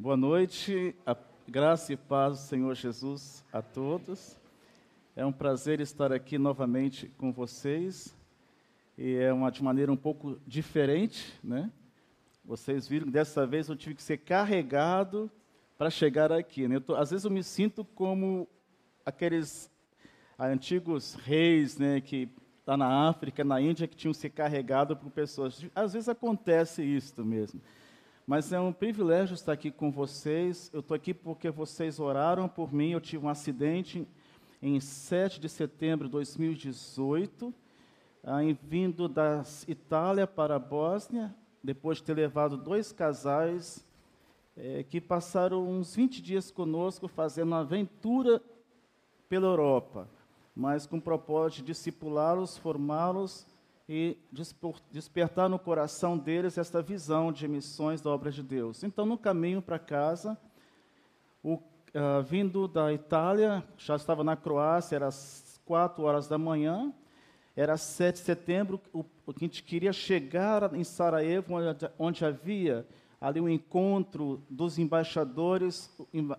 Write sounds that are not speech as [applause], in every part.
Boa noite, a graça e paz do Senhor Jesus a todos. É um prazer estar aqui novamente com vocês e é uma de maneira um pouco diferente, né? Vocês viram que dessa vez eu tive que ser carregado para chegar aqui. Né? Tô, às vezes eu me sinto como aqueles antigos reis, né, que lá na África, na Índia, que tinham ser carregados por pessoas. Às vezes acontece isso mesmo. Mas é um privilégio estar aqui com vocês. Eu estou aqui porque vocês oraram por mim. Eu tive um acidente em 7 de setembro de 2018, ah, vindo da Itália para a Bósnia, depois de ter levado dois casais eh, que passaram uns 20 dias conosco fazendo uma aventura pela Europa, mas com o propósito de discipulá-los, formá-los e despertar no coração deles esta visão de missões da obra de Deus. Então, no caminho para casa, o, uh, vindo da Itália, já estava na Croácia, era às quatro horas da manhã, era 7 de setembro, o, o que a gente queria chegar em Sarajevo, onde, onde havia ali um encontro dos embaixadores,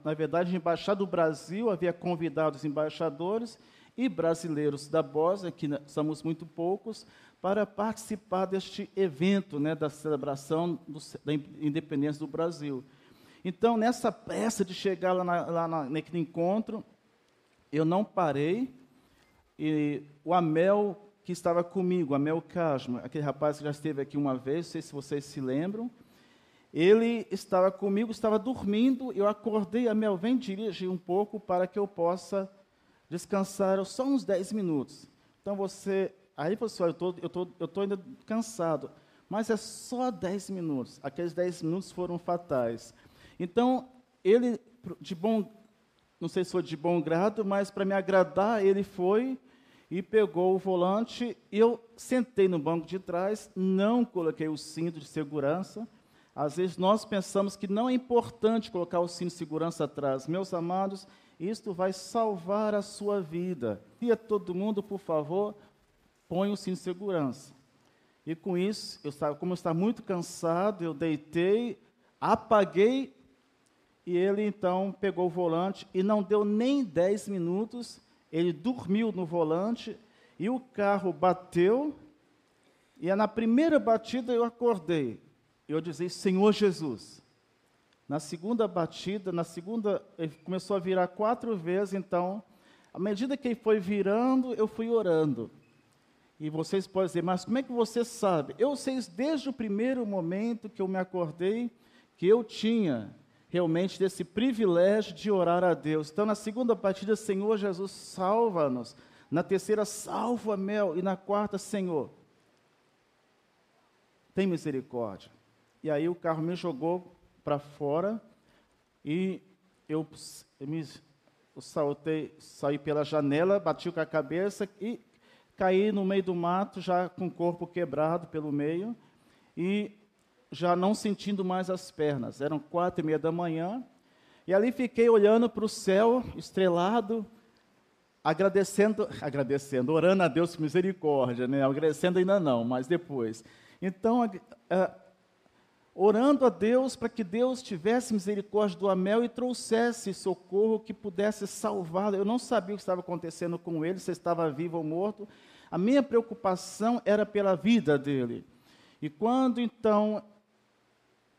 na verdade, a Embaixada do Brasil havia convidado os embaixadores e brasileiros da Bósnia, que somos muito poucos, para participar deste evento né, da celebração do, da independência do Brasil. Então, nessa pressa de chegar lá, na, lá na, naquele encontro, eu não parei, e o Amel, que estava comigo, Amel Casma, aquele rapaz que já esteve aqui uma vez, não sei se vocês se lembram, ele estava comigo, estava dormindo, eu acordei, Amel, vem dirigir um pouco para que eu possa descansar só uns 10 minutos. Então você Aí, pessoal, eu tô, estou tô, eu tô ainda cansado. Mas é só 10 minutos. Aqueles 10 minutos foram fatais. Então, ele, de bom, não sei se foi de bom grado, mas para me agradar, ele foi e pegou o volante. Eu sentei no banco de trás, não coloquei o cinto de segurança. Às vezes nós pensamos que não é importante colocar o cinto de segurança atrás. Meus amados, isto vai salvar a sua vida. E a todo mundo, por favor, cinto de segurança. E com isso, eu estava, como eu estava muito cansado, eu deitei, apaguei, e ele então pegou o volante e não deu nem 10 minutos, ele dormiu no volante e o carro bateu. E na primeira batida eu acordei. Eu dizia, Senhor Jesus. Na segunda batida, na segunda, ele começou a virar quatro vezes, então, à medida que ele foi virando, eu fui orando. E vocês podem dizer, mas como é que você sabe? Eu sei desde o primeiro momento que eu me acordei que eu tinha realmente desse privilégio de orar a Deus. Então, na segunda partida, Senhor Jesus, salva-nos. Na terceira, salva Mel. E na quarta, Senhor, tem misericórdia. E aí o carro me jogou para fora e eu, eu me eu saltei, saí pela janela, bati com a cabeça e caí no meio do mato, já com o corpo quebrado pelo meio, e já não sentindo mais as pernas. Eram quatro e meia da manhã, e ali fiquei olhando para o céu estrelado, agradecendo, agradecendo, orando a Deus por misericórdia, né? agradecendo ainda não, mas depois. Então, orando a Deus para que Deus tivesse misericórdia do Amel e trouxesse socorro que pudesse salvá-lo. Eu não sabia o que estava acontecendo com ele, se estava vivo ou morto. A minha preocupação era pela vida dele. E quando então,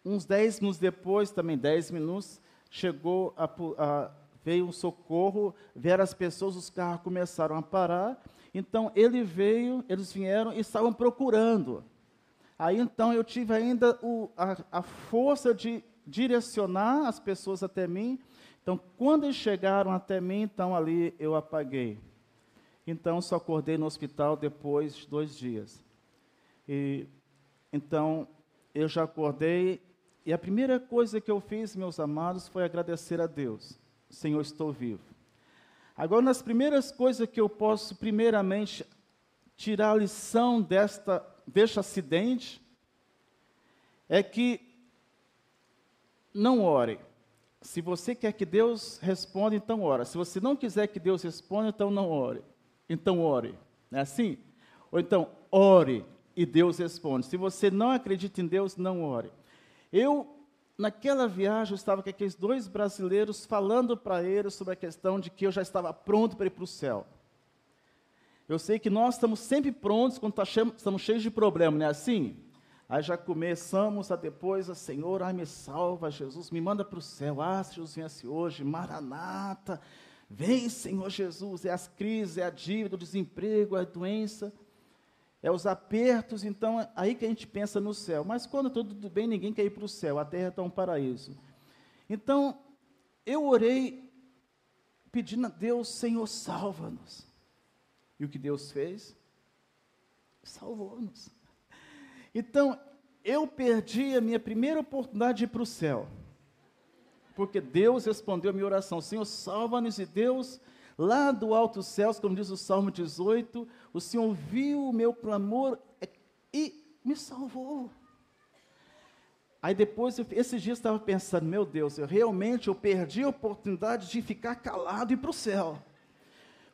uns dez minutos depois, também dez minutos, chegou a, a, veio um socorro, vieram as pessoas, os carros começaram a parar. Então ele veio, eles vieram e estavam procurando. Aí então eu tive ainda o, a, a força de direcionar as pessoas até mim. Então, quando eles chegaram até mim, então ali eu apaguei. Então, só acordei no hospital depois de dois dias. E, então, eu já acordei, e a primeira coisa que eu fiz, meus amados, foi agradecer a Deus. Senhor, estou vivo. Agora, nas primeiras coisas que eu posso, primeiramente, tirar a lição desta deste acidente é que não ore. Se você quer que Deus responda, então ora. Se você não quiser que Deus responda, então não ore. Então ore. Não é assim? Ou então, ore e Deus responde. Se você não acredita em Deus, não ore. Eu, naquela viagem eu estava com aqueles dois brasileiros falando para eles sobre a questão de que eu já estava pronto para ir para o céu. Eu sei que nós estamos sempre prontos quando tá estamos cheios de problemas, não é assim? Aí já começamos a depois, a Senhor, ai me salva, Jesus, me manda para o céu. Ah, se Jesus viesse hoje, Maranata, vem Senhor Jesus. É as crises, é a dívida, o desemprego, é a doença, é os apertos. Então, é aí que a gente pensa no céu. Mas quando tudo bem, ninguém quer ir para o céu, a terra é um paraíso. Então, eu orei pedindo a Deus, Senhor, salva-nos. E o que Deus fez? Salvou-nos. Então, eu perdi a minha primeira oportunidade de ir para o céu. Porque Deus respondeu a minha oração. Senhor, salva-nos e Deus, lá do alto céus, como diz o Salmo 18, o Senhor ouviu o meu clamor e me salvou. Aí depois, esses dias estava pensando, meu Deus, eu realmente eu perdi a oportunidade de ficar calado e ir para o céu.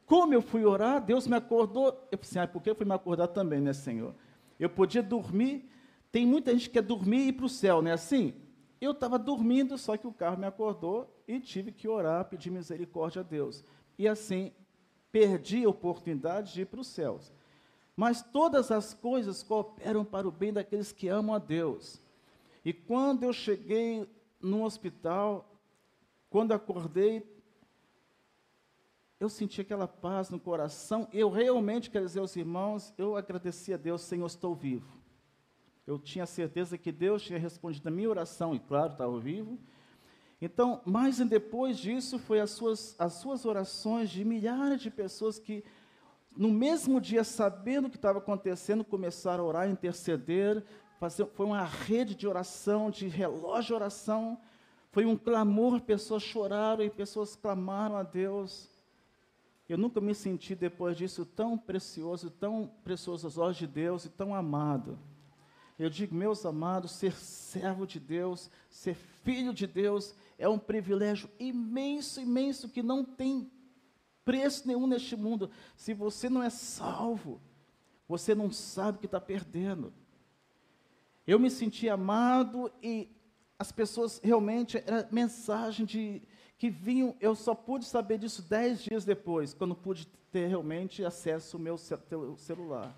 Como eu fui orar, Deus me acordou. Eu pensei, ah, por que eu fui me acordar também, né, Senhor? Eu podia dormir. Tem muita gente que quer dormir e ir para o céu, não é assim? Eu estava dormindo, só que o carro me acordou e tive que orar, pedir misericórdia a Deus. E assim, perdi a oportunidade de ir para os céus. Mas todas as coisas cooperam para o bem daqueles que amam a Deus. E quando eu cheguei no hospital, quando acordei, eu senti aquela paz no coração. Eu realmente, quero dizer aos irmãos, eu agradeci a Deus, Senhor, estou vivo. Eu tinha certeza que Deus tinha respondido a minha oração, e claro, estava vivo. Então, mais depois disso, foi as suas, as suas orações de milhares de pessoas que, no mesmo dia, sabendo o que estava acontecendo, começaram a orar, interceder. Fazer, foi uma rede de oração, de relógio de oração. Foi um clamor, pessoas choraram e pessoas clamaram a Deus. Eu nunca me senti depois disso tão precioso, tão precioso aos olhos de Deus e tão amado. Eu digo, meus amados, ser servo de Deus, ser filho de Deus, é um privilégio imenso, imenso, que não tem preço nenhum neste mundo. Se você não é salvo, você não sabe o que está perdendo. Eu me senti amado e as pessoas realmente, era mensagem de, que vinham, eu só pude saber disso dez dias depois, quando pude ter realmente acesso ao meu celular.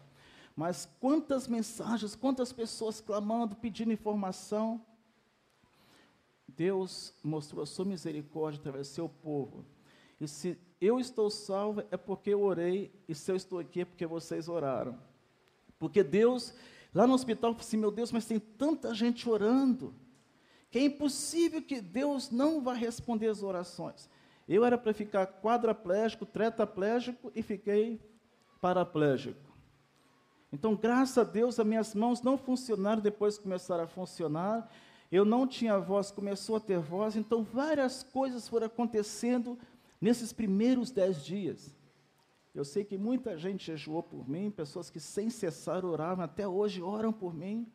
Mas quantas mensagens, quantas pessoas clamando, pedindo informação. Deus mostrou a sua misericórdia através do seu povo. E se eu estou salvo, é porque eu orei, e se eu estou aqui, é porque vocês oraram. Porque Deus, lá no hospital, falou assim: meu Deus, mas tem tanta gente orando que é impossível que Deus não vá responder as orações. Eu era para ficar quadraplégico, tetraplégico e fiquei paraplégico. Então, graças a Deus, as minhas mãos não funcionaram depois começaram a funcionar. Eu não tinha voz, começou a ter voz. Então, várias coisas foram acontecendo nesses primeiros dez dias. Eu sei que muita gente jejuou por mim, pessoas que sem cessar oravam, até hoje oram por mim.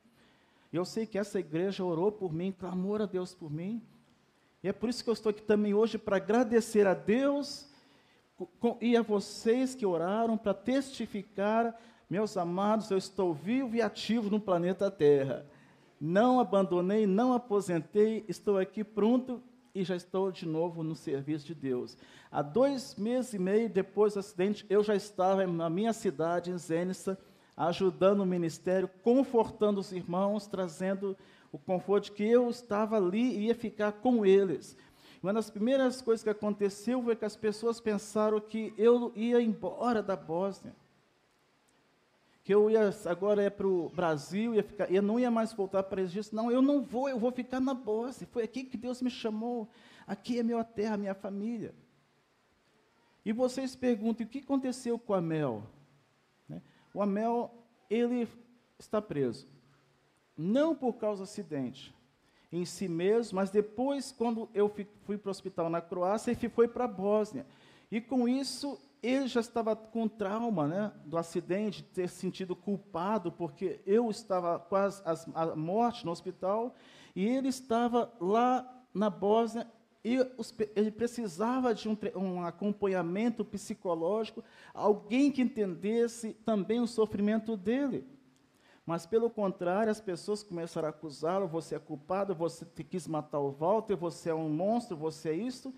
E eu sei que essa igreja orou por mim, clamou a Deus por mim. E é por isso que eu estou aqui também hoje para agradecer a Deus e a vocês que oraram para testificar, meus amados, eu estou vivo e ativo no planeta Terra. Não abandonei, não aposentei, estou aqui pronto e já estou de novo no serviço de Deus. Há dois meses e meio depois do acidente, eu já estava na minha cidade, em Zênissa, ajudando o ministério, confortando os irmãos, trazendo o conforto de que eu estava ali e ia ficar com eles. Uma das primeiras coisas que aconteceu foi que as pessoas pensaram que eu ia embora da Bósnia. Que eu ia agora ia para o Brasil, ia ficar, eu não ia mais voltar para eles. Não, eu não vou, eu vou ficar na Bósnia. Foi aqui que Deus me chamou. Aqui é minha terra, minha família. E vocês perguntam, o que aconteceu com a Mel? O Amel, ele está preso. Não por causa do acidente em si mesmo, mas depois, quando eu fui para o hospital na Croácia, ele foi para a Bósnia. E com isso, ele já estava com trauma né, do acidente, de ter sentido culpado, porque eu estava quase à morte no hospital, e ele estava lá na Bósnia e os, ele precisava de um, um, acompanhamento psicológico, alguém que entendesse também o sofrimento dele. Mas, pelo contrário, as pessoas começaram a acusá-lo: você é culpado, você quis matar o Walter, você é um monstro, você é isso.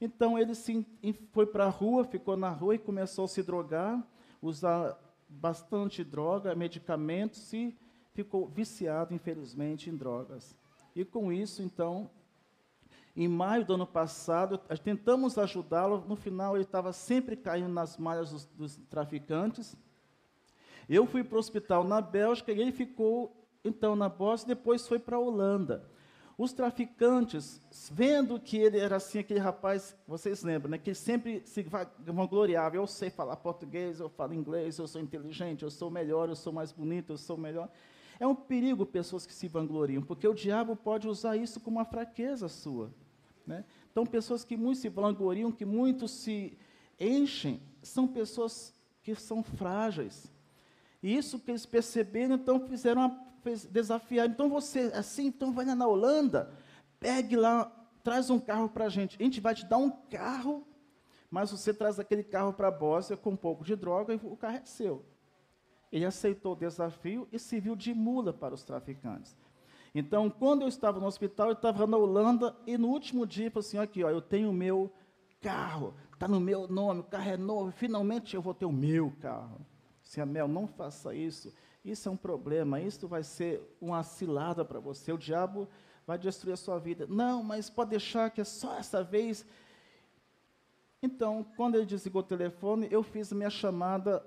Então, ele se, foi para a rua, ficou na rua e começou a se drogar, usar bastante droga, medicamentos e ficou viciado, infelizmente, em drogas. E com isso, então, em maio do ano passado, tentamos ajudá-lo. No final, ele estava sempre caindo nas malhas dos, dos traficantes. Eu fui para o hospital na Bélgica e ele ficou, então, na Bósnia, depois foi para a Holanda. Os traficantes, vendo que ele era assim, aquele rapaz, vocês lembram, né, que sempre se vangloriava, eu sei falar português, eu falo inglês, eu sou inteligente, eu sou melhor, eu sou mais bonito, eu sou melhor. É um perigo pessoas que se vangloriam, porque o diabo pode usar isso como uma fraqueza sua. Né? Então, pessoas que muito se vangloriam, que muito se enchem, são pessoas que são frágeis. E isso que eles perceberam, então fizeram desafiar. Então você, assim, então vai na Holanda, pegue lá, traz um carro para a gente. A gente vai te dar um carro, mas você traz aquele carro para a Bósnia com um pouco de droga e o carro é seu. Ele aceitou o desafio e serviu de mula para os traficantes. Então, quando eu estava no hospital, eu estava na Holanda e no último dia, falei assim, aqui, ó, eu tenho o meu carro, está no meu nome, o carro é novo, finalmente eu vou ter o meu carro. Se a Mel não faça isso, isso é um problema, isso vai ser uma cilada para você, o diabo vai destruir a sua vida. Não, mas pode deixar que é só essa vez. Então, quando ele desligou o telefone, eu fiz minha chamada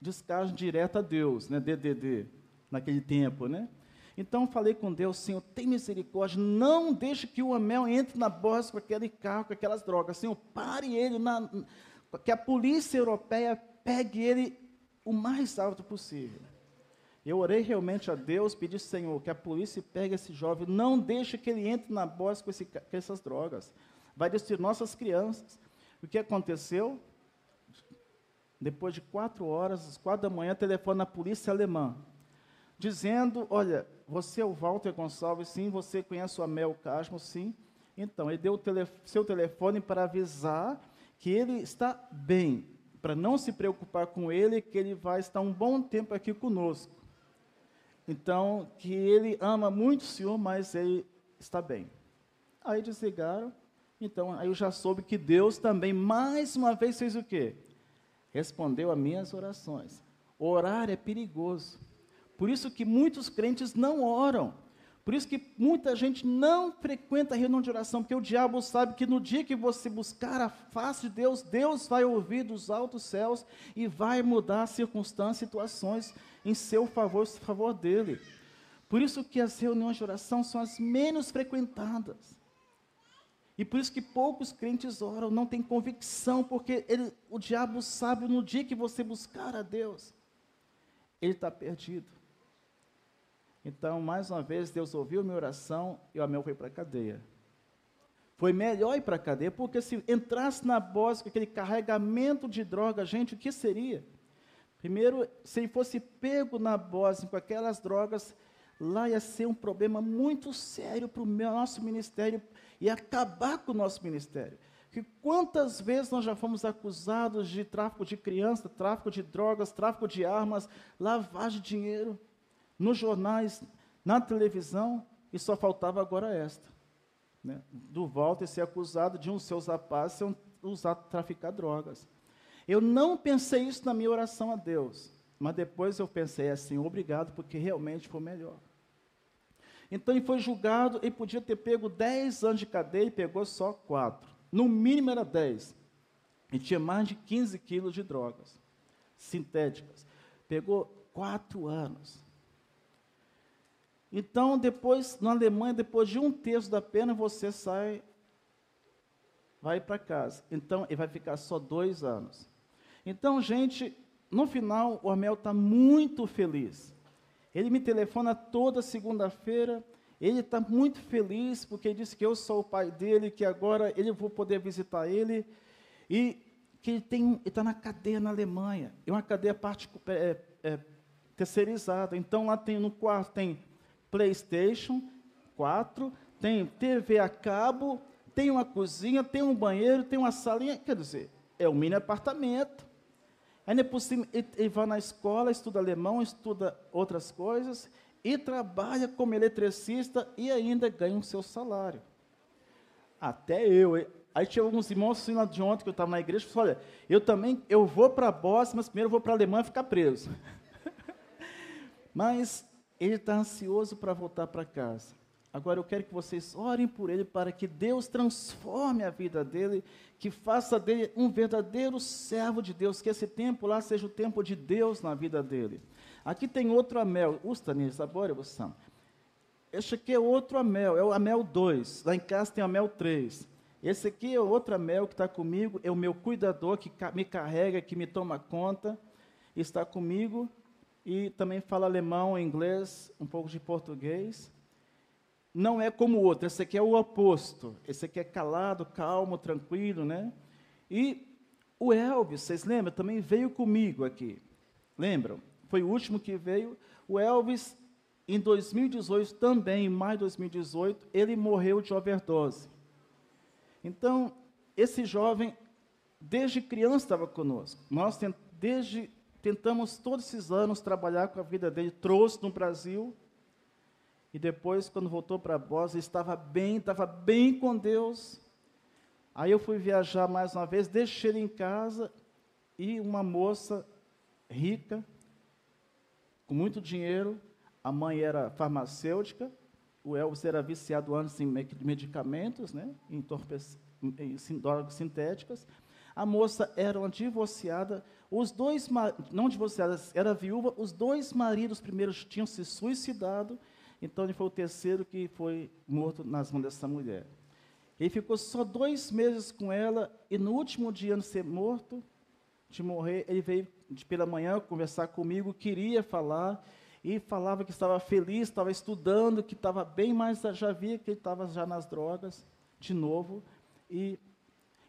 descarga direta a Deus, né, DDD, naquele tempo, né? Então falei com Deus, Senhor, tem misericórdia, não deixe que o Amel entre na bolsa com aquele carro, com aquelas drogas. Senhor, pare ele, na, que a polícia europeia pegue ele o mais alto possível. Eu orei realmente a Deus, pedi, Senhor, que a polícia pegue esse jovem, não deixe que ele entre na bolsa com, esse, com essas drogas. Vai destruir nossas crianças. O que aconteceu? Depois de quatro horas, às quatro da manhã, telefone na polícia alemã dizendo: Olha, você é o Walter Gonçalves, sim, você conhece o Amel Casmo, sim. Então, ele deu tele, seu telefone para avisar que ele está bem, para não se preocupar com ele, que ele vai estar um bom tempo aqui conosco. Então, que ele ama muito o Senhor, mas ele está bem. Aí desligaram. Então, aí eu já soube que Deus também, mais uma vez, fez o quê? Respondeu a minhas orações. Orar é perigoso. Por isso que muitos crentes não oram. Por isso que muita gente não frequenta a reunião de oração, porque o diabo sabe que no dia que você buscar a face de Deus, Deus vai ouvir dos altos céus e vai mudar circunstâncias, situações em seu favor, em favor dele. Por isso que as reuniões de oração são as menos frequentadas. E por isso que poucos crentes oram, não têm convicção, porque ele, o diabo sabe no dia que você buscar a Deus, ele está perdido. Então, mais uma vez, Deus ouviu minha oração e o Amel foi para a cadeia. Foi melhor ir para a cadeia, porque se entrasse na bosta com aquele carregamento de droga, gente, o que seria? Primeiro, se ele fosse pego na Bósnia com aquelas drogas, lá ia ser um problema muito sério para o nosso ministério e acabar com o nosso ministério. Que quantas vezes nós já fomos acusados de tráfico de crianças, tráfico de drogas, tráfico de armas, lavagem de dinheiro nos jornais, na televisão, e só faltava agora esta. Né? Do Walter ser acusado de um dos seus rapazes ser um, usar, traficar drogas. Eu não pensei isso na minha oração a Deus, mas depois eu pensei assim, obrigado, porque realmente foi melhor. Então ele foi julgado e podia ter pego 10 anos de cadeia e pegou só 4. No mínimo era 10. E tinha mais de 15 quilos de drogas sintéticas. Pegou 4 anos. Então, depois, na Alemanha, depois de um terço da pena, você sai, vai para casa. Então, ele vai ficar só dois anos. Então, gente, no final, o Amel está muito feliz. Ele me telefona toda segunda-feira. Ele está muito feliz porque ele disse que eu sou o pai dele, que agora ele vou poder visitar ele e que ele está na cadeia na Alemanha. É uma cadeia parte, é, é, terceirizada. Então lá tem no quarto tem PlayStation 4, tem TV a cabo, tem uma cozinha, tem um banheiro, tem uma salinha. Quer dizer, é um mini apartamento. Ainda por cima, ele, ele vai na escola, estuda alemão, estuda outras coisas, e trabalha como eletricista e ainda ganha o seu salário. Até eu. Aí tinha alguns irmãos assim lá de ontem que eu estava na igreja, e olha, eu também, eu vou para a Bósnia, mas primeiro eu vou para a Alemanha ficar preso. [laughs] mas ele está ansioso para voltar para casa. Agora eu quero que vocês orem por ele para que Deus transforme a vida dele, que faça dele um verdadeiro servo de Deus, que esse tempo lá seja o tempo de Deus na vida dele. Aqui tem outro amel. Ustanis, agora você. Este aqui é outro amel, é o amel 2. Lá em casa tem o amel 3. Esse aqui é outro amel que está comigo, é o meu cuidador que me carrega, que me toma conta, está comigo e também fala alemão, inglês, um pouco de português não é como o outro, esse aqui é o oposto. Esse aqui é calado, calmo, tranquilo, né? E o Elvis, vocês lembram? Também veio comigo aqui. Lembram? Foi o último que veio. O Elvis, em 2018, também, em maio de 2018, ele morreu de overdose. Então, esse jovem, desde criança, estava conosco. Nós, desde, tentamos todos esses anos trabalhar com a vida dele, trouxe no Brasil e depois, quando voltou para Bósnia, estava bem, estava bem com Deus. Aí eu fui viajar mais uma vez, deixei ele em casa e uma moça rica, com muito dinheiro, a mãe era farmacêutica, o Elvis era viciado antes em medicamentos, né, em, em drogas sintéticas. A moça era uma divorciada, os dois, não divorciadas, era viúva, os dois maridos primeiros tinham se suicidado, então ele foi o terceiro que foi morto nas mãos dessa mulher. Ele ficou só dois meses com ela e no último dia de ser morto, de morrer, ele veio pela manhã conversar comigo, queria falar e falava que estava feliz, estava estudando, que estava bem, mas já via que ele estava já nas drogas de novo e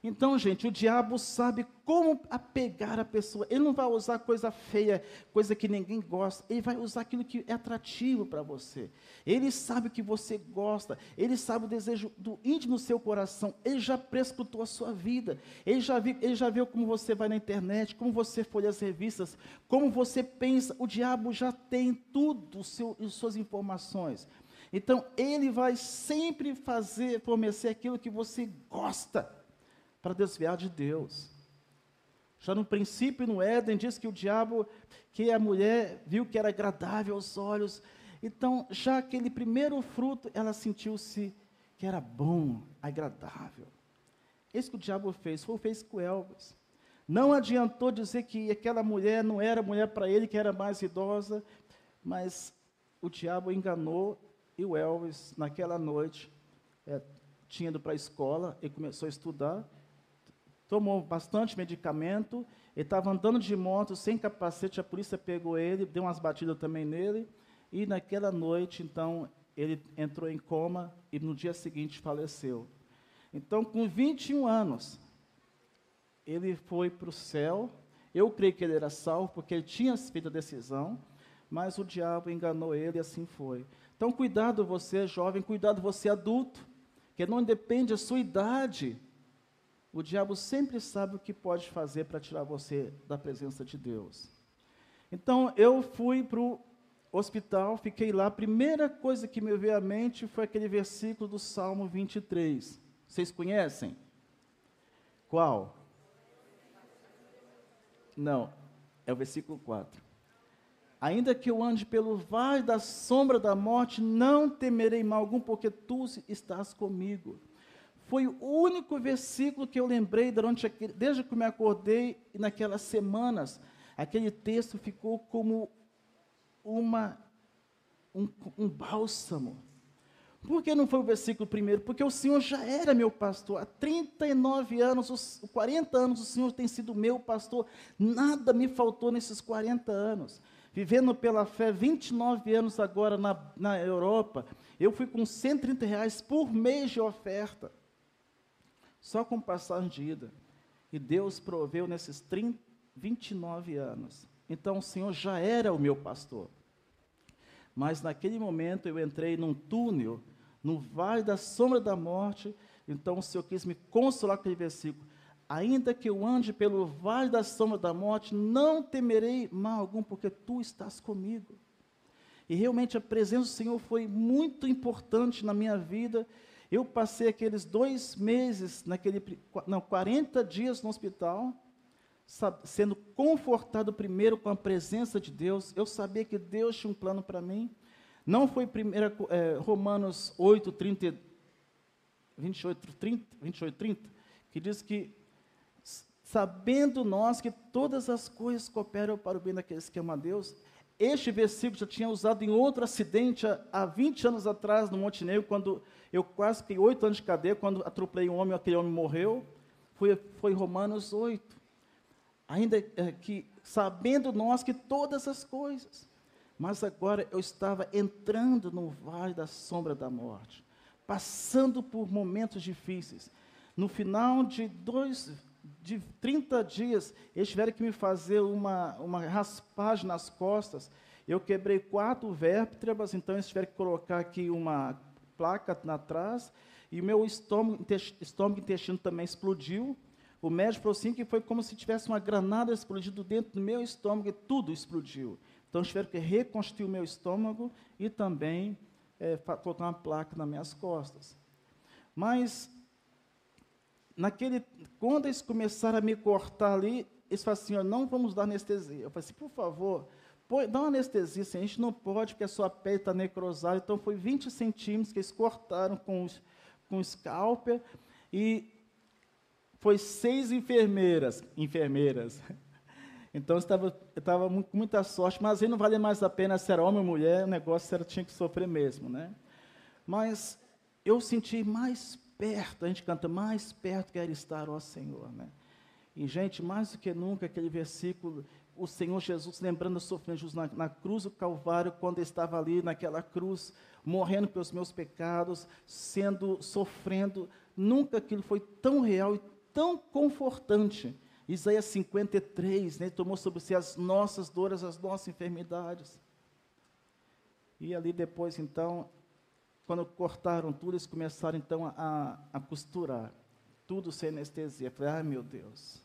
então, gente, o diabo sabe como apegar a pessoa. Ele não vai usar coisa feia, coisa que ninguém gosta. Ele vai usar aquilo que é atrativo para você. Ele sabe o que você gosta. Ele sabe o desejo do íntimo do seu coração. Ele já prescrutou a sua vida. Ele já, viu, ele já viu como você vai na internet, como você folha as revistas, como você pensa. O diabo já tem tudo, seu, as suas informações. Então, ele vai sempre fazer, fornecer aquilo que você gosta para desviar de Deus. Já no princípio, no Éden, diz que o diabo, que a mulher viu que era agradável aos olhos. Então, já aquele primeiro fruto, ela sentiu-se que era bom, agradável. Isso que o diabo fez, foi fez com Elvis. Não adiantou dizer que aquela mulher não era mulher para ele, que era mais idosa, mas o diabo enganou e o Elvis, naquela noite, é, tinha ido para a escola e começou a estudar tomou bastante medicamento, ele estava andando de moto sem capacete, a polícia pegou ele, deu umas batidas também nele, e naquela noite, então, ele entrou em coma e no dia seguinte faleceu. Então, com 21 anos, ele foi para o céu. Eu creio que ele era salvo, porque ele tinha feito a decisão, mas o diabo enganou ele e assim foi. Então, cuidado você, jovem, cuidado você, adulto, que não depende da sua idade o diabo sempre sabe o que pode fazer para tirar você da presença de Deus. Então eu fui para o hospital, fiquei lá. A primeira coisa que me veio à mente foi aquele versículo do Salmo 23. Vocês conhecem? Qual? Não, é o versículo 4. Ainda que eu ande pelo vale da sombra da morte, não temerei mal algum, porque tu estás comigo. Foi o único versículo que eu lembrei durante aquele, desde que me acordei e naquelas semanas. Aquele texto ficou como uma, um, um bálsamo. Por que não foi o versículo primeiro? Porque o Senhor já era meu pastor. Há 39 anos, os 40 anos, o Senhor tem sido meu pastor. Nada me faltou nesses 40 anos. Vivendo pela fé, 29 anos agora na, na Europa, eu fui com 130 reais por mês de oferta só com passagem de ida. E Deus proveu nesses 30, 29 anos. Então o Senhor já era o meu pastor. Mas naquele momento eu entrei num túnel, no vale da sombra da morte. Então o Senhor quis me consolar com aquele versículo. Ainda que eu ande pelo vale da sombra da morte, não temerei mal algum, porque tu estás comigo. E realmente a presença do Senhor foi muito importante na minha vida. Eu passei aqueles dois meses, naquele, não, 40 dias no hospital, sendo confortado primeiro com a presença de Deus. Eu sabia que Deus tinha um plano para mim. Não foi primeira, é, Romanos 8, 30, 28, 30, 28, 30, que diz que sabendo nós que todas as coisas cooperam para o bem daqueles que amam a Deus. Este versículo já tinha usado em outro acidente há 20 anos atrás no Montenegro, quando eu quase fiquei oito anos de cadeia, quando atropelei um homem, aquele homem morreu. Foi, foi Romanos 8. Ainda é, que, sabendo nós que todas as coisas, mas agora eu estava entrando no vale da sombra da morte, passando por momentos difíceis. No final de dois de 30 dias, eles tiveram que me fazer uma, uma raspagem nas costas. Eu quebrei quatro vértebras, então eles tiveram que colocar aqui uma placa atrás. E o meu estômago, estômago e intestino também explodiu. O médico falou assim que foi como se tivesse uma granada explodido dentro do meu estômago e tudo explodiu. Então eles tiveram que reconstruir o meu estômago e também é, colocar uma placa nas minhas costas. Mas naquele, quando eles começaram a me cortar ali, eles falaram assim, ó, não vamos dar anestesia. Eu falei assim, por favor, põe, dá uma anestesia, assim, a gente não pode, porque a sua pele está necrosada. Então, foi 20 centímetros que eles cortaram com, com o scalper, e foi seis enfermeiras, enfermeiras. [laughs] Então, estava, eu estava com muita sorte, mas aí não vale mais a pena se era homem ou mulher, o negócio era, tinha que sofrer mesmo, né? Mas eu senti mais perto, a gente canta, mais perto quer estar, ó Senhor, né? E, gente, mais do que nunca, aquele versículo, o Senhor Jesus lembrando o sofrimento Jesus na, na cruz do Calvário, quando estava ali naquela cruz, morrendo pelos meus pecados, sendo, sofrendo, nunca aquilo foi tão real e tão confortante. Isaías 53, né, tomou sobre si as nossas dores, as nossas enfermidades. E ali depois, então, quando cortaram tudo, eles começaram então a, a costurar. Tudo sem anestesia. Eu falei, ai meu Deus.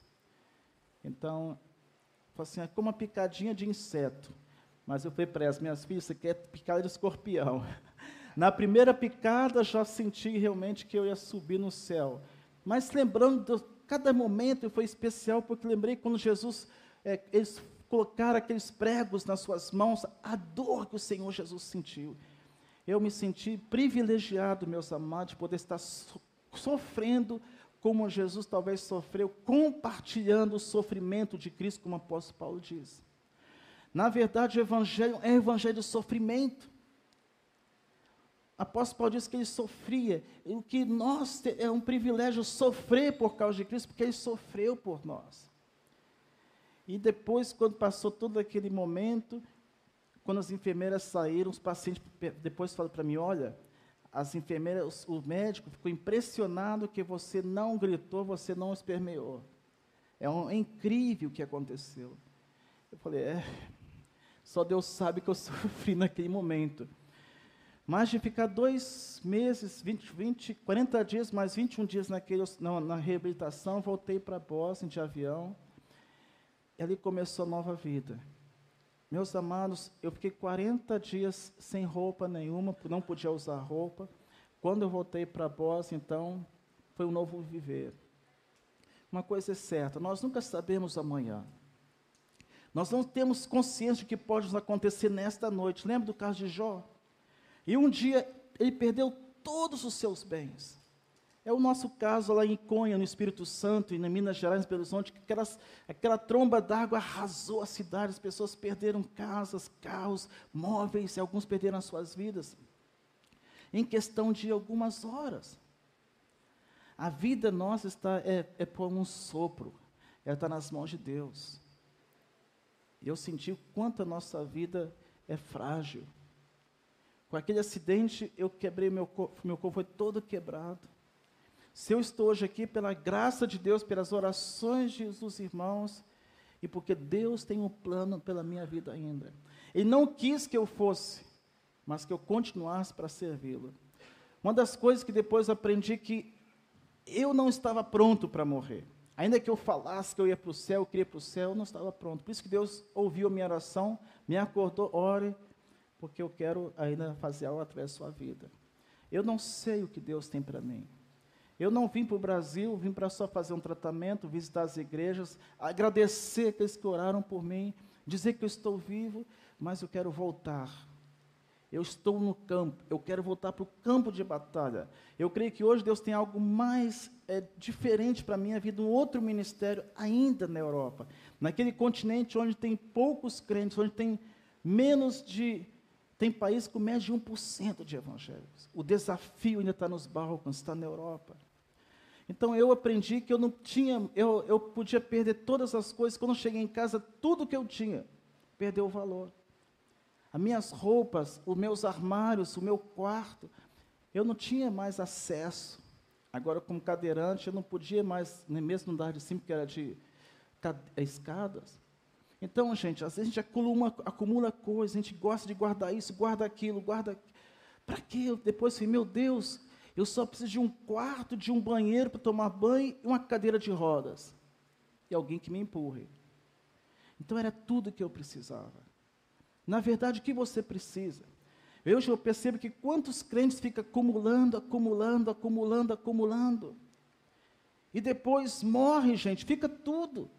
Então, assim, é como uma picadinha de inseto. Mas eu falei para elas, minhas filhas, você quer picada de escorpião. [laughs] Na primeira picada, já senti realmente que eu ia subir no céu. Mas lembrando, de cada momento foi especial, porque lembrei quando Jesus, é, eles colocaram aqueles pregos nas suas mãos, a dor que o Senhor Jesus sentiu eu me senti privilegiado, meus amados, de poder estar so sofrendo como Jesus talvez sofreu, compartilhando o sofrimento de Cristo, como o apóstolo Paulo diz. Na verdade, o evangelho é evangelho de sofrimento. O apóstolo Paulo diz que ele sofria, e o que nós é um privilégio sofrer por causa de Cristo, porque ele sofreu por nós. E depois, quando passou todo aquele momento, quando as enfermeiras saíram, os pacientes depois falaram para mim: olha, as enfermeiras, o médico ficou impressionado que você não gritou, você não espermeou. É, um, é incrível o que aconteceu. Eu falei: é, só Deus sabe que eu [laughs] sofri naquele momento. Mas de ficar dois meses, 20, 20, 40 dias, mais 21 dias naquele, na, na reabilitação, voltei para Boston de avião. E ali começou a nova vida. Meus amados, eu fiquei 40 dias sem roupa nenhuma, não podia usar roupa. Quando eu voltei para Bósnia, então, foi um novo viver. Uma coisa é certa, nós nunca sabemos amanhã. Nós não temos consciência de que pode nos acontecer nesta noite. Lembra do caso de Jó? E um dia ele perdeu todos os seus bens. É o nosso caso lá em Conha, no Espírito Santo, e na Minas Gerais, em Belo Horizonte, que aquelas, aquela tromba d'água arrasou a cidade, as pessoas perderam casas, carros, móveis, e alguns perderam as suas vidas. Em questão de algumas horas. A vida nossa está, é, é por um sopro, ela está nas mãos de Deus. E eu senti o quanto a nossa vida é frágil. Com aquele acidente, eu quebrei meu corpo, meu corpo foi todo quebrado. Se eu estou hoje aqui pela graça de Deus, pelas orações dos irmãos, e porque Deus tem um plano pela minha vida ainda. Ele não quis que eu fosse, mas que eu continuasse para servi-lo. Uma das coisas que depois aprendi que eu não estava pronto para morrer. Ainda que eu falasse que eu ia para o céu, eu queria para o céu, eu não estava pronto. Por isso que Deus ouviu a minha oração, me acordou, ore, porque eu quero ainda fazer algo através da sua vida. Eu não sei o que Deus tem para mim. Eu não vim para o Brasil, vim para só fazer um tratamento, visitar as igrejas, agradecer aqueles que oraram por mim, dizer que eu estou vivo, mas eu quero voltar. Eu estou no campo, eu quero voltar para o campo de batalha. Eu creio que hoje Deus tem algo mais é, diferente para a minha vida, um outro ministério ainda na Europa. Naquele continente onde tem poucos crentes, onde tem menos de. Tem países com menos de 1% de evangélicos. O desafio ainda está nos Balcãs, está na Europa. Então eu aprendi que eu não tinha, eu, eu podia perder todas as coisas. Quando eu cheguei em casa, tudo que eu tinha perdeu o valor. As minhas roupas, os meus armários, o meu quarto, eu não tinha mais acesso. Agora, como cadeirante, eu não podia mais, nem mesmo andar de cima, porque era de escadas. Então, gente, às vezes a gente acumula, acumula coisas, a gente gosta de guardar isso, guarda aquilo, guarda. Para quê? Depois, assim, meu Deus, eu só preciso de um quarto, de um banheiro para tomar banho e uma cadeira de rodas. E alguém que me empurre. Então era tudo que eu precisava. Na verdade, o que você precisa? Hoje eu percebo que quantos crentes ficam acumulando, acumulando, acumulando, acumulando. E depois morre, gente, fica tudo.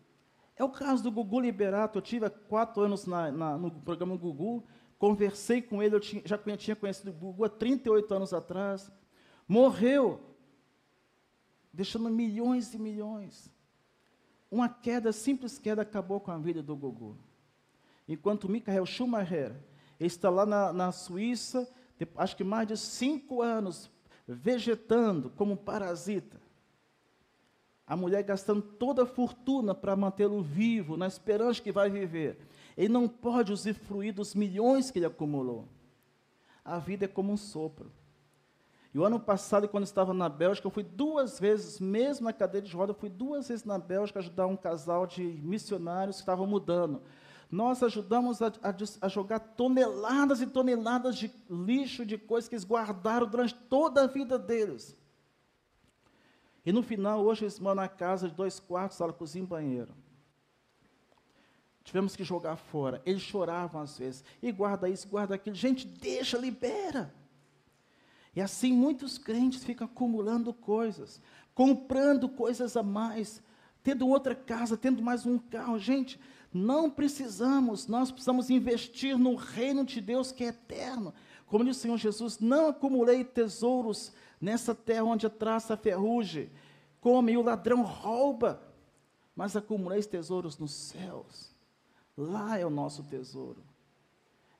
É o caso do Gugu Liberato. Eu tive há quatro anos na, na, no programa Gugu, conversei com ele, eu tinha, já tinha conhecido o Gugu há 38 anos atrás morreu, deixando milhões e milhões. Uma queda, simples queda, acabou com a vida do Gugu. Enquanto Michael Schumacher está lá na, na Suíça, acho que mais de cinco anos, vegetando como um parasita. A mulher gastando toda a fortuna para mantê-lo vivo, na esperança que vai viver. Ele não pode usufruir dos milhões que ele acumulou. A vida é como um sopro. E o ano passado, quando estava na Bélgica, eu fui duas vezes, mesmo na cadeira de roda, eu fui duas vezes na Bélgica ajudar um casal de missionários que estavam mudando. Nós ajudamos a, a, a, jogar toneladas e toneladas de lixo, de coisas que eles guardaram durante toda a vida deles. E no final, hoje eles moram na casa de dois quartos, sala, cozinha e banheiro. Tivemos que jogar fora. Eles choravam às vezes. E guarda isso, guarda aquilo. Gente, deixa, libera. E assim muitos crentes ficam acumulando coisas, comprando coisas a mais, tendo outra casa, tendo mais um carro. Gente, não precisamos, nós precisamos investir no reino de Deus que é eterno. Como disse o Senhor Jesus, não acumulei tesouros nessa terra onde a traça a ferrugem, come e o ladrão rouba, mas acumulei tesouros nos céus. Lá é o nosso tesouro.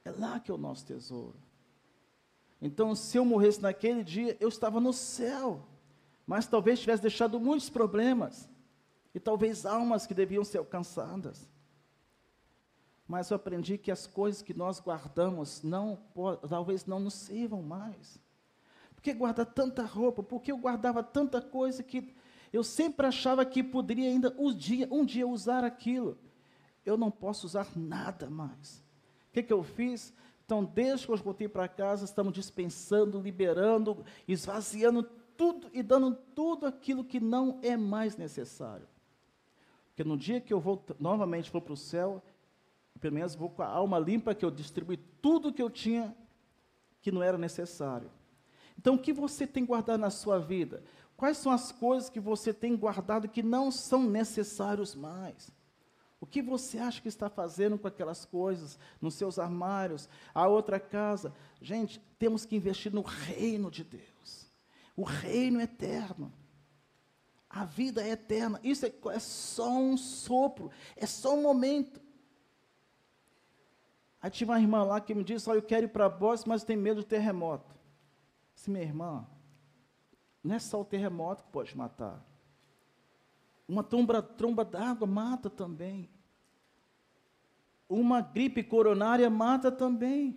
É lá que é o nosso tesouro. Então, se eu morresse naquele dia, eu estava no céu. Mas talvez tivesse deixado muitos problemas. E talvez almas que deviam ser alcançadas. Mas eu aprendi que as coisas que nós guardamos não talvez não nos sirvam mais. Por que guardar tanta roupa? Por que eu guardava tanta coisa que eu sempre achava que poderia ainda um dia, um dia usar aquilo? Eu não posso usar nada mais. O que, que eu fiz? Então, desde que eu voltei para casa, estamos dispensando, liberando, esvaziando tudo e dando tudo aquilo que não é mais necessário. Porque no dia que eu vou novamente para o céu, pelo menos vou com a alma limpa, que eu distribuí tudo que eu tinha que não era necessário. Então, o que você tem guardado na sua vida? Quais são as coisas que você tem guardado que não são necessários mais? O que você acha que está fazendo com aquelas coisas, nos seus armários, a outra casa? Gente, temos que investir no reino de Deus. O reino eterno. A vida é eterna. Isso é, é só um sopro, é só um momento. Aí tinha uma irmã lá que me disse: Olha, eu quero ir para Boston, mas tenho medo de terremoto. Disse, minha irmã, não é só o terremoto que pode matar. Uma tromba, tromba d'água mata também. Uma gripe coronária mata também.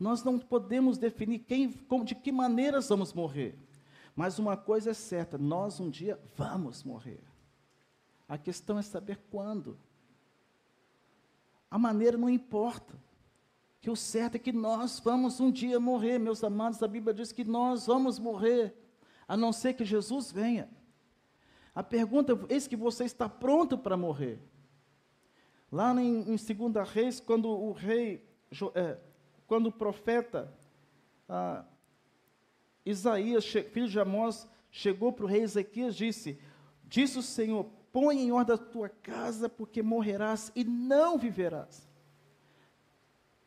Nós não podemos definir quem, de que maneira vamos morrer. Mas uma coisa é certa: nós um dia vamos morrer. A questão é saber quando. A maneira não importa. Que o certo é que nós vamos um dia morrer, meus amados. A Bíblia diz que nós vamos morrer, a não ser que Jesus venha. A pergunta, eis que você está pronto para morrer. Lá em, em 2 Reis, quando o rei, é, quando o profeta ah, Isaías, filho de Amós, chegou para o rei Ezequias disse: Disse o Senhor: Põe em ordem a tua casa, porque morrerás e não viverás.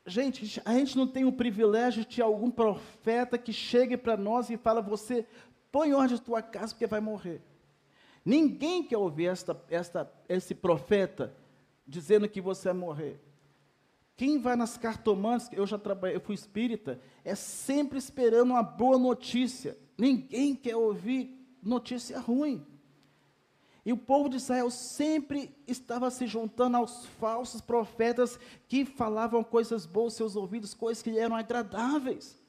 Gente, a gente não tem o privilégio de algum profeta que chegue para nós e fala: Você põe em ordem a tua casa, porque vai morrer. Ninguém quer ouvir esta, esta, esse profeta dizendo que você vai morrer. Quem vai nas cartomantes, eu já trabalhei, eu fui espírita, é sempre esperando uma boa notícia. Ninguém quer ouvir notícia ruim. E o povo de Israel sempre estava se juntando aos falsos profetas que falavam coisas boas aos seus ouvidos, coisas que eram agradáveis.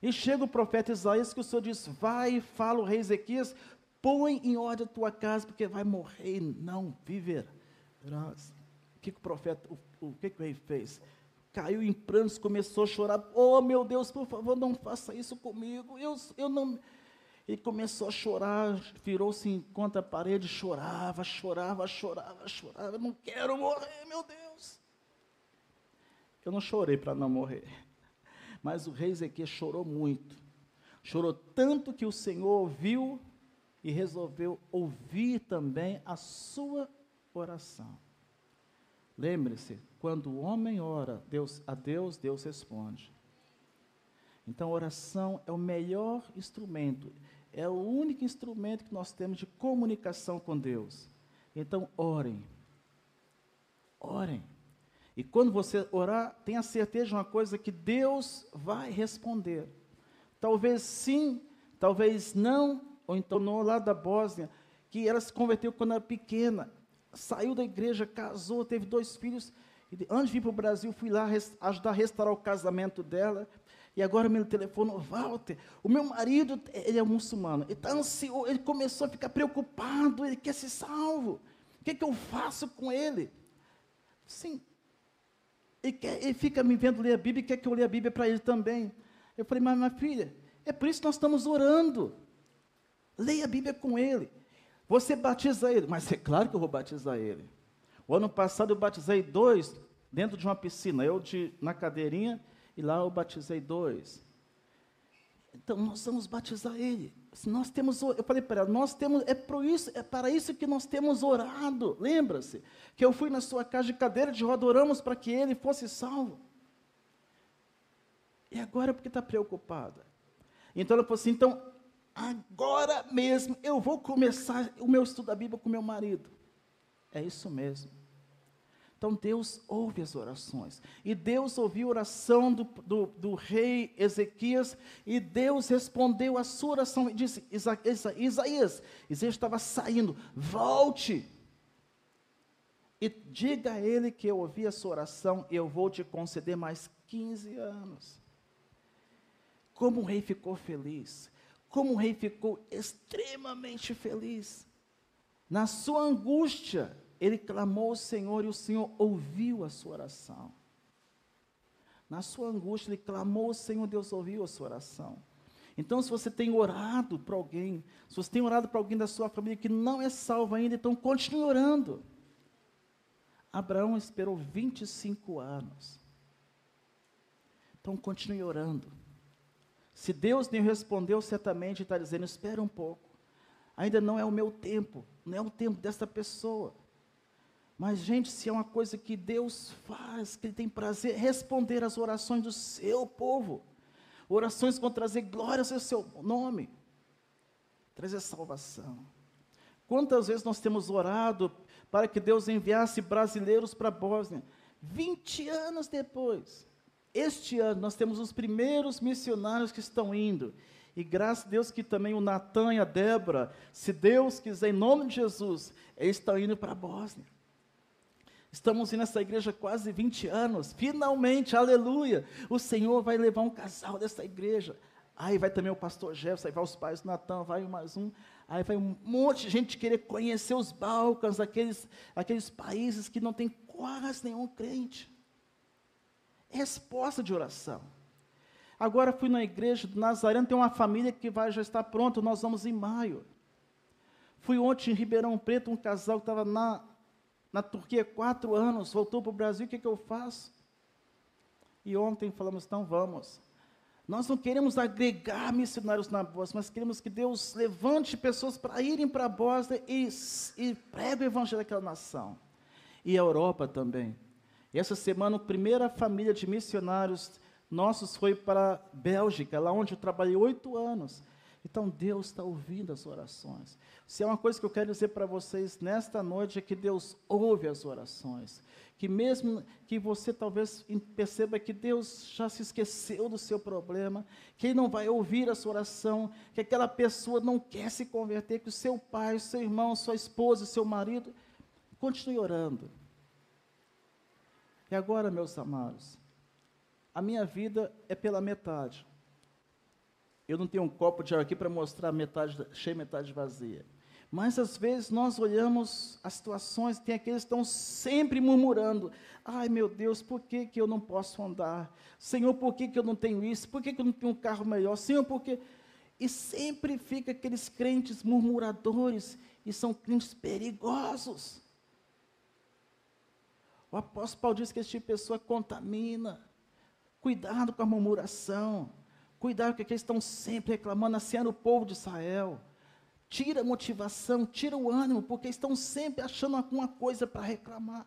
E chega o profeta Isaías que o Senhor diz: Vai e fala o rei Ezequias, põe em ordem a tua casa, porque vai morrer e não viverás. O que, que o profeta, o o que, que o rei fez? Caiu em prantos, começou a chorar. Oh, meu Deus, por favor, não faça isso comigo. Eu, eu não. E começou a chorar, virou-se contra a parede, chorava, chorava, chorava, chorava. Não quero morrer, meu Deus. Eu não chorei para não morrer. Mas o rei Ezequiel chorou muito. Chorou tanto que o Senhor ouviu e resolveu ouvir também a sua oração. Lembre-se, quando o homem ora Deus, a Deus, Deus responde. Então, a oração é o melhor instrumento, é o único instrumento que nós temos de comunicação com Deus. Então, orem. Orem. E quando você orar, tenha certeza de uma coisa que Deus vai responder. Talvez sim, talvez não, ou então no lá da Bósnia, que ela se converteu quando era pequena, saiu da igreja, casou, teve dois filhos, e antes de vir para o Brasil, fui lá ajudar a restaurar o casamento dela. E agora me telefonou, Walter, o meu marido, ele é muçulmano, ele está ansioso, ele começou a ficar preocupado, ele quer ser salvo. O que, é que eu faço com ele? Sim. Ele, quer, ele fica me vendo ler a Bíblia e quer que eu leia a Bíblia para ele também. Eu falei, mas minha filha, é por isso que nós estamos orando. Leia a Bíblia com ele. Você batiza ele, mas é claro que eu vou batizar ele. O ano passado eu batizei dois dentro de uma piscina, eu de, na cadeirinha e lá eu batizei dois. Então nós vamos batizar ele. Nós temos, eu falei para ela, nós temos, é para isso, é para isso que nós temos orado. Lembra-se que eu fui na sua casa de cadeira de roda, oramos para que ele fosse salvo. E agora porque está preocupada? Então ela falou assim, então agora mesmo eu vou começar o meu estudo da Bíblia com meu marido. É isso mesmo. Então Deus ouve as orações. E Deus ouviu a oração do, do, do rei Ezequias, e Deus respondeu a sua oração e disse: Isa, Isa, Isaías, Isaías estava saindo, volte. E diga a ele que eu ouvi a sua oração, e eu vou te conceder mais 15 anos. Como o rei ficou feliz, como o rei ficou extremamente feliz. Na sua angústia, ele clamou ao Senhor e o Senhor ouviu a sua oração. Na sua angústia, ele clamou ao Senhor, Deus ouviu a sua oração. Então, se você tem orado para alguém, se você tem orado para alguém da sua família que não é salvo ainda, então continue orando. Abraão esperou 25 anos. Então, continue orando. Se Deus nem respondeu, certamente está dizendo: espera um pouco. Ainda não é o meu tempo, não é o tempo dessa pessoa. Mas, gente, se é uma coisa que Deus faz, que Ele tem prazer, responder às orações do seu povo. Orações vão trazer glórias ao seu nome, trazer salvação. Quantas vezes nós temos orado para que Deus enviasse brasileiros para a Bósnia? 20 anos depois, este ano, nós temos os primeiros missionários que estão indo. E graças a Deus que também o Natan e a Débora, se Deus quiser, em nome de Jesus, eles estão indo para a Bósnia. Estamos indo nessa igreja há quase 20 anos. Finalmente, aleluia! O Senhor vai levar um casal dessa igreja. Aí vai também o pastor Jefferson, aí vai os pais do Natan, vai mais um. Aí vai um monte de gente querer conhecer os Balcãs, aqueles, aqueles países que não tem quase nenhum crente. Resposta de oração. Agora fui na igreja do Nazareno, tem uma família que vai já estar pronta, nós vamos em maio. Fui ontem em Ribeirão Preto, um casal que estava na, na Turquia quatro anos, voltou para o Brasil, o que, que eu faço? E ontem falamos, então vamos. Nós não queremos agregar missionários na Bósnia, mas queremos que Deus levante pessoas para irem para a Bósnia e, e pregue o evangelho daquela nação. E a Europa também. E essa semana, a primeira família de missionários nossos foi para a Bélgica, lá onde eu trabalhei oito anos. Então Deus está ouvindo as orações. Se é uma coisa que eu quero dizer para vocês nesta noite é que Deus ouve as orações. Que mesmo que você talvez perceba que Deus já se esqueceu do seu problema, que Ele não vai ouvir a sua oração, que aquela pessoa não quer se converter, que o seu pai, o seu irmão, sua esposa, seu marido, continue orando. E agora, meus amados, a minha vida é pela metade. Eu não tenho um copo de água aqui para mostrar metade cheia, metade vazia. Mas às vezes nós olhamos as situações, tem aqueles que estão sempre murmurando: ai meu Deus, por que, que eu não posso andar? Senhor, por que, que eu não tenho isso? Por que, que eu não tenho um carro melhor? Senhor, por que. E sempre fica aqueles crentes murmuradores, e são crentes perigosos. O apóstolo Paulo diz que esse tipo de pessoa contamina. Cuidado com a murmuração. Cuidado que eles estão sempre reclamando, era o povo de Israel tira a motivação, tira o ânimo, porque estão sempre achando alguma coisa para reclamar.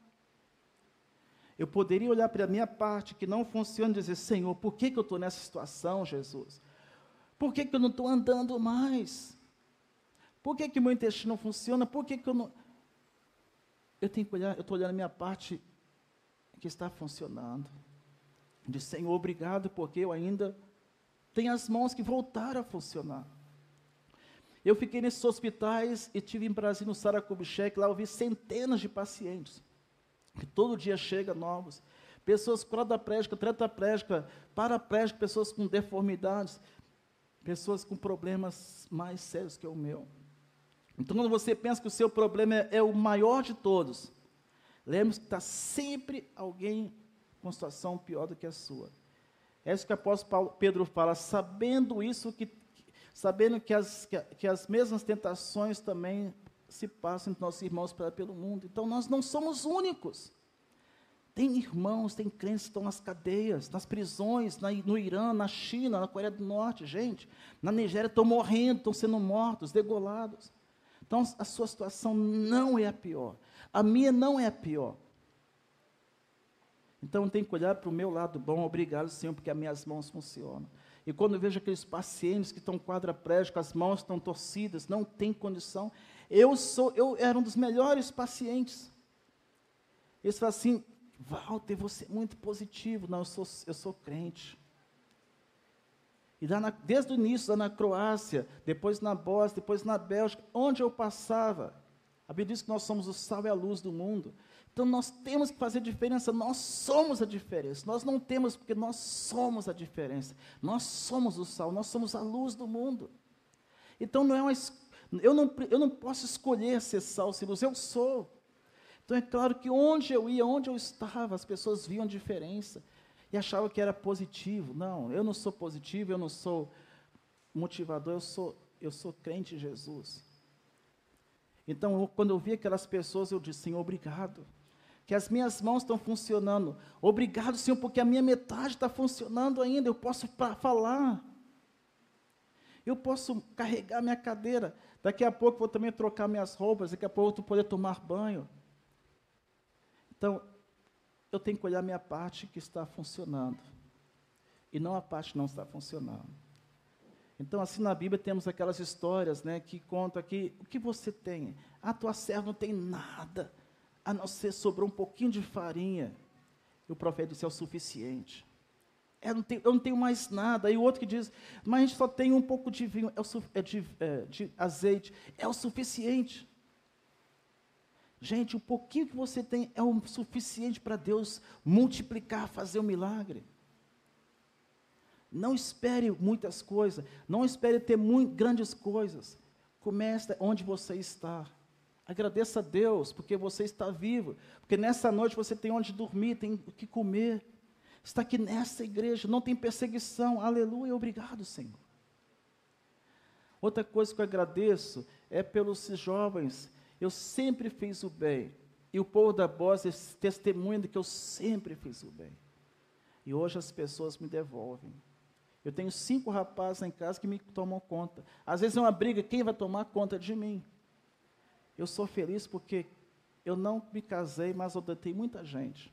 Eu poderia olhar para a minha parte que não funciona e dizer: Senhor, por que, que eu estou nessa situação, Jesus? Por que, que eu não estou andando mais? Por que, que meu intestino não funciona? Por que, que eu não. Eu tenho que olhar, eu estou olhando a minha parte que está funcionando. De Senhor, obrigado, porque eu ainda tenho as mãos que voltaram a funcionar. Eu fiquei nesses hospitais e tive em Brasília, no Saracobichec, lá eu vi centenas de pacientes, que todo dia chegam novos. Pessoas quadraplégicas, tetraplégicas, paraplégicas, pessoas com deformidades, pessoas com problemas mais sérios que o meu. Então, quando você pensa que o seu problema é, é o maior de todos, lembre-se que está sempre alguém com situação pior do que a sua. É isso que o apóstolo Paulo, Pedro fala, sabendo isso que sabendo que as, que, que as mesmas tentações também se passam entre nossos irmãos pelo mundo. Então nós não somos únicos. Tem irmãos, tem crentes que estão nas cadeias, nas prisões, na, no Irã, na China, na Coreia do Norte, gente. Na Nigéria estão morrendo, estão sendo mortos, degolados. Então a sua situação não é a pior. A minha não é a pior. Então tem que olhar para o meu lado bom, obrigado, Senhor, porque as minhas mãos funcionam. E quando eu vejo aqueles pacientes que estão quadraplégicos, as mãos estão torcidas, não tem condição, eu sou, eu era um dos melhores pacientes. Eles falam assim, Walter, você é muito positivo. Não, eu sou, eu sou crente. E na, desde o início, lá na Croácia, depois na Bósnia, depois na Bélgica, onde eu passava, a Bíblia diz que nós somos o sal e a luz do mundo. Então nós temos que fazer diferença, nós somos a diferença. Nós não temos porque nós somos a diferença. Nós somos o sal, nós somos a luz do mundo. Então não é uma, eu, não, eu não posso escolher ser sal e luz, eu sou. Então é claro que onde eu ia, onde eu estava, as pessoas viam diferença e achavam que era positivo. Não, eu não sou positivo, eu não sou motivador, eu sou, eu sou crente em Jesus. Então, eu, quando eu vi aquelas pessoas, eu disse, Senhor, obrigado que as minhas mãos estão funcionando. Obrigado, Senhor, porque a minha metade está funcionando ainda. Eu posso falar. Eu posso carregar minha cadeira. Daqui a pouco vou também trocar minhas roupas. Daqui a pouco eu vou poder tomar banho. Então, eu tenho que olhar minha parte que está funcionando. E não a parte que não está funcionando. Então, assim na Bíblia temos aquelas histórias né, que contam aqui o que você tem. A tua serva não tem nada a não ser sobrou um pouquinho de farinha. E o profeta disse: é o suficiente. Eu não, tenho, eu não tenho mais nada. E o outro que diz: mas a gente só tem um pouco de vinho, é, o, é de, é, de azeite, é o suficiente. Gente, o pouquinho que você tem é o suficiente para Deus multiplicar, fazer um milagre. Não espere muitas coisas, não espere ter muito, grandes coisas. Comece onde você está. Agradeça a Deus, porque você está vivo. Porque nessa noite você tem onde dormir, tem o que comer. Está aqui nessa igreja, não tem perseguição. Aleluia, obrigado, Senhor. Outra coisa que eu agradeço é pelos jovens. Eu sempre fiz o bem. E o povo da Bósnia testemunha de que eu sempre fiz o bem. E hoje as pessoas me devolvem. Eu tenho cinco rapazes em casa que me tomam conta. Às vezes é uma briga, quem vai tomar conta de mim? Eu sou feliz porque eu não me casei, mas adotei muita gente.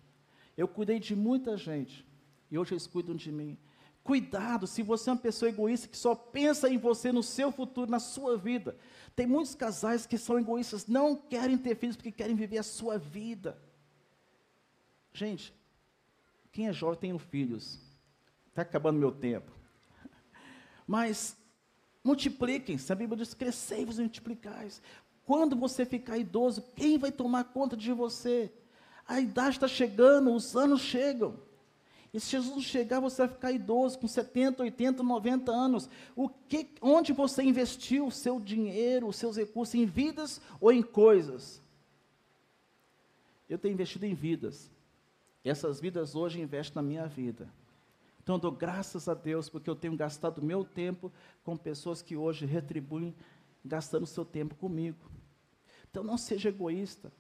Eu cuidei de muita gente. E hoje eles cuidam de mim. Cuidado, se você é uma pessoa egoísta que só pensa em você, no seu futuro, na sua vida. Tem muitos casais que são egoístas, não querem ter filhos porque querem viver a sua vida. Gente, quem é jovem tem filhos. Está acabando meu tempo. Mas multipliquem-se. A Bíblia diz: crescei-vos e multiplicais. Quando você ficar idoso, quem vai tomar conta de você? A idade está chegando, os anos chegam. E se Jesus chegar, você vai ficar idoso, com 70, 80, 90 anos. O que, onde você investiu o seu dinheiro, os seus recursos, em vidas ou em coisas? Eu tenho investido em vidas. E essas vidas hoje investem na minha vida. Então eu dou graças a Deus porque eu tenho gastado meu tempo com pessoas que hoje retribuem gastando seu tempo comigo. Então não seja egoísta.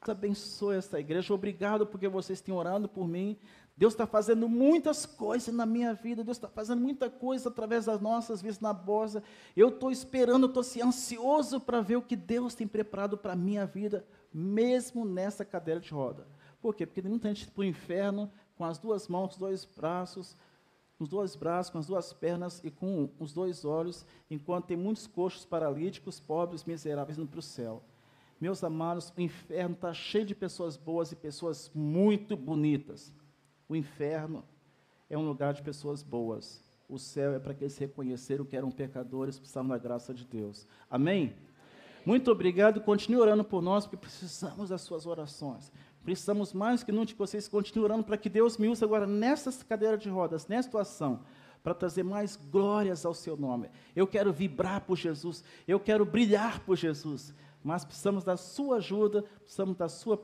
Abençoe essa igreja. Obrigado porque vocês têm orado por mim. Deus está fazendo muitas coisas na minha vida. Deus está fazendo muita coisa através das nossas vidas na Bosa. Eu estou esperando, estou assim, ansioso para ver o que Deus tem preparado para a minha vida, mesmo nessa cadeira de roda. Por quê? Porque muita gente para o inferno com as duas mãos, os dois braços, os dois braços, com as duas pernas e com os dois olhos, enquanto tem muitos coxos paralíticos, pobres, miseráveis indo para o céu. Meus amados, o inferno está cheio de pessoas boas e pessoas muito bonitas. O inferno é um lugar de pessoas boas. O céu é para aqueles que reconheceram que eram pecadores, precisavam da graça de Deus. Amém? Muito obrigado. Continue orando por nós, porque precisamos das suas orações. Precisamos mais que nunca que vocês continuem orando para que Deus me use agora nessa cadeira de rodas, nessa situação, para trazer mais glórias ao seu nome. Eu quero vibrar por Jesus, eu quero brilhar por Jesus, mas precisamos da sua ajuda, precisamos da sua,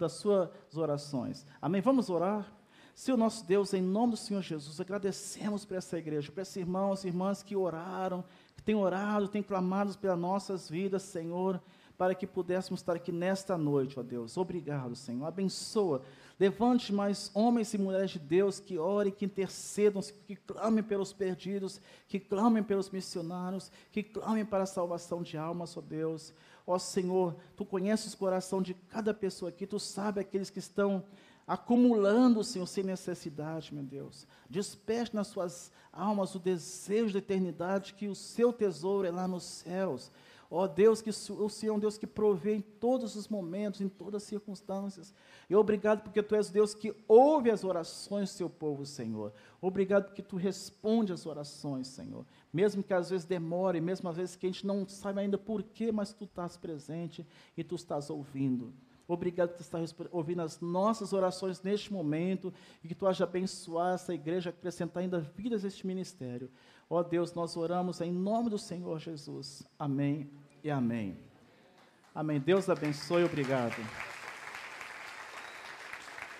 das suas orações. Amém? Vamos orar? Senhor nosso Deus, em nome do Senhor Jesus, agradecemos por essa igreja, por esses irmãos e irmãs que oraram, que têm orado, têm clamado pelas nossas vidas, Senhor para que pudéssemos estar aqui nesta noite, ó Deus. Obrigado, Senhor. Abençoa. Levante mais homens e mulheres de Deus que orem, que intercedam, que clamem pelos perdidos, que clamem pelos missionários, que clamem para a salvação de almas, ó Deus. Ó Senhor, tu conheces o coração de cada pessoa aqui, tu sabe aqueles que estão acumulando, Senhor, sem necessidade, meu Deus. Desperte nas suas almas o desejo da eternidade, que o seu tesouro é lá nos céus. Ó oh, Deus, que o Senhor é um Deus que provê em todos os momentos, em todas as circunstâncias. E obrigado porque Tu és Deus que ouve as orações do Seu povo, Senhor. Obrigado porque Tu responde as orações, Senhor. Mesmo que às vezes demore, mesmo às vezes que a gente não sabe ainda por quê, mas Tu estás presente e Tu estás ouvindo. Obrigado que Tu ouvindo as nossas orações neste momento e que Tu haja abençoar essa igreja, acrescentar ainda vidas a este ministério. Ó oh Deus, nós oramos em nome do Senhor Jesus. Amém e amém. Amém. Deus abençoe. Obrigado.